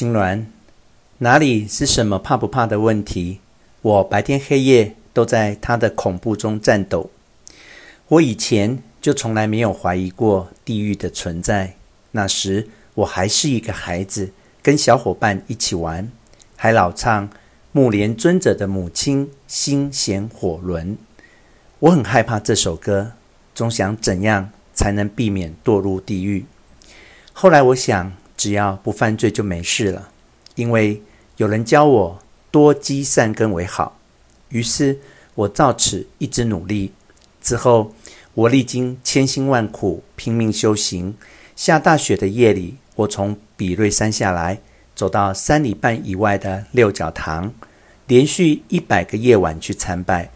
青鸾，哪里是什么怕不怕的问题？我白天黑夜都在他的恐怖中颤抖。我以前就从来没有怀疑过地狱的存在。那时我还是一个孩子，跟小伙伴一起玩，还老唱木莲尊者的母亲心弦火轮。我很害怕这首歌，总想怎样才能避免堕入地狱。后来我想。只要不犯罪就没事了，因为有人教我多积善根为好。于是我照此一直努力。之后我历经千辛万苦，拼命修行。下大雪的夜里，我从比瑞山下来，走到三里半以外的六角堂，连续一百个夜晚去参拜。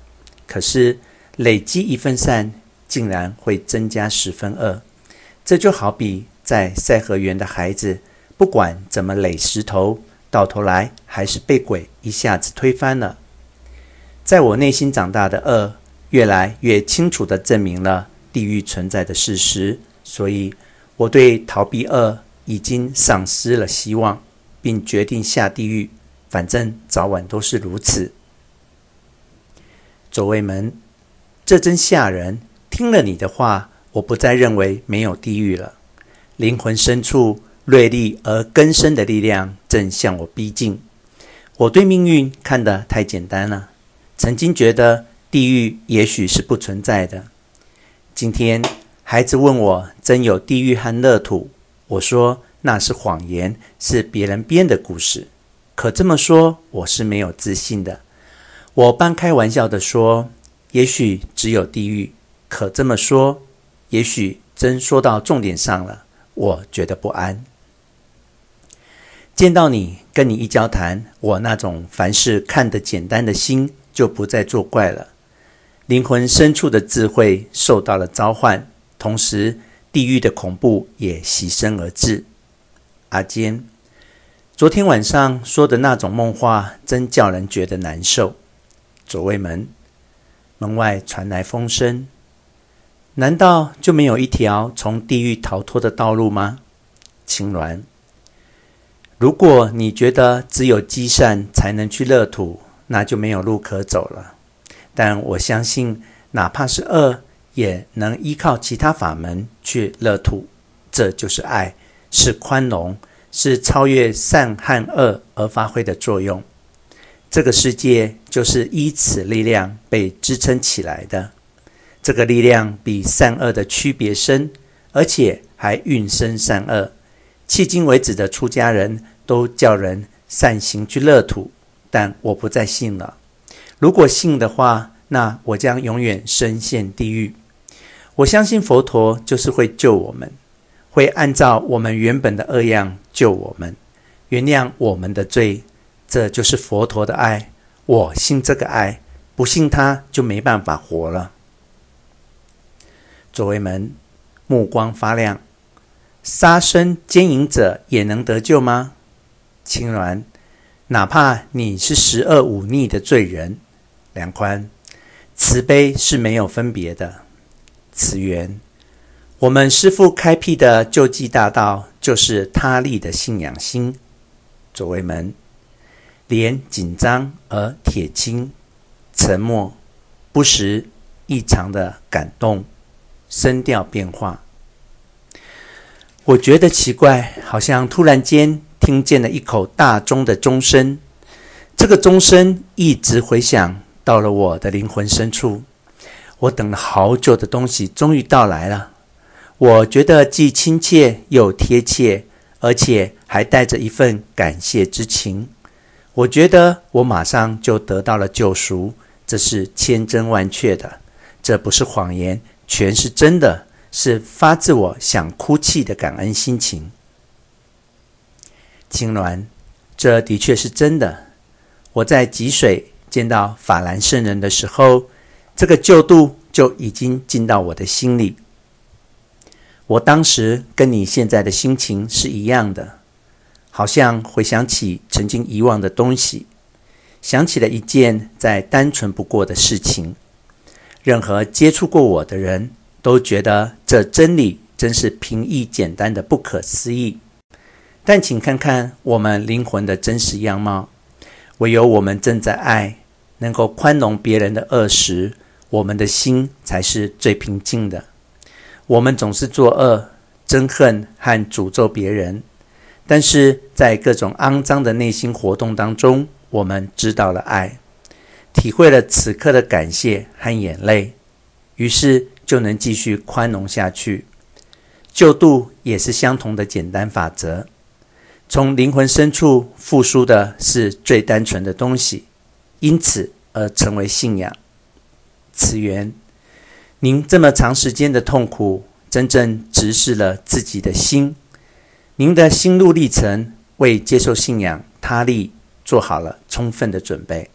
可是累积一分善，竟然会增加十分恶。这就好比。在赛河园的孩子，不管怎么垒石头，到头来还是被鬼一下子推翻了。在我内心长大的恶，越来越清楚地证明了地狱存在的事实，所以我对逃避恶已经丧失了希望，并决定下地狱，反正早晚都是如此。左卫门，这真吓人！听了你的话，我不再认为没有地狱了。灵魂深处锐利而根深的力量正向我逼近。我对命运看得太简单了，曾经觉得地狱也许是不存在的。今天孩子问我真有地狱和乐土，我说那是谎言，是别人编的故事。可这么说，我是没有自信的。我半开玩笑地说，也许只有地狱。可这么说，也许真说到重点上了。我觉得不安。见到你，跟你一交谈，我那种凡事看得简单的心就不再作怪了。灵魂深处的智慧受到了召唤，同时地狱的恐怖也袭身而至。阿坚，昨天晚上说的那种梦话，真叫人觉得难受。左卫门，门外传来风声。难道就没有一条从地狱逃脱的道路吗？青鸾，如果你觉得只有积善才能去乐土，那就没有路可走了。但我相信，哪怕是恶，也能依靠其他法门去乐土。这就是爱，是宽容，是超越善和恶而发挥的作用。这个世界就是依此力量被支撑起来的。这个力量比善恶的区别深，而且还运生善恶。迄今为止的出家人都叫人善行去乐土，但我不再信了。如果信的话，那我将永远深陷地狱。我相信佛陀就是会救我们，会按照我们原本的恶样救我们，原谅我们的罪。这就是佛陀的爱。我信这个爱，不信他就没办法活了。左卫门目光发亮，杀生奸淫者也能得救吗？青鸾，哪怕你是十恶五逆的罪人，梁宽，慈悲是没有分别的。慈源，我们师父开辟的救济大道，就是他立的信仰心。左卫门，脸紧张而铁青，沉默，不时异常的感动。声调变化，我觉得奇怪，好像突然间听见了一口大钟的钟声。这个钟声一直回响到了我的灵魂深处。我等了好久的东西终于到来了。我觉得既亲切又贴切，而且还带着一份感谢之情。我觉得我马上就得到了救赎，这是千真万确的，这不是谎言。全是真的，是发自我想哭泣的感恩心情。青鸾，这的确是真的。我在吉水见到法兰圣人的时候，这个救度就已经进到我的心里。我当时跟你现在的心情是一样的，好像回想起曾经遗忘的东西，想起了一件再单纯不过的事情。任何接触过我的人都觉得这真理真是平易简单的不可思议。但请看看我们灵魂的真实样貌。唯有我们正在爱，能够宽容别人的恶时，我们的心才是最平静的。我们总是作恶、憎恨和诅咒别人，但是在各种肮脏的内心活动当中，我们知道了爱，体会了此刻的感谢和眼泪，于是就能继续宽容下去。救度也是相同的简单法则。从灵魂深处复苏的是最单纯的东西，因此而成为信仰。此缘，您这么长时间的痛苦，真正直视了自己的心。您的心路历程为接受信仰他力做好了充分的准备。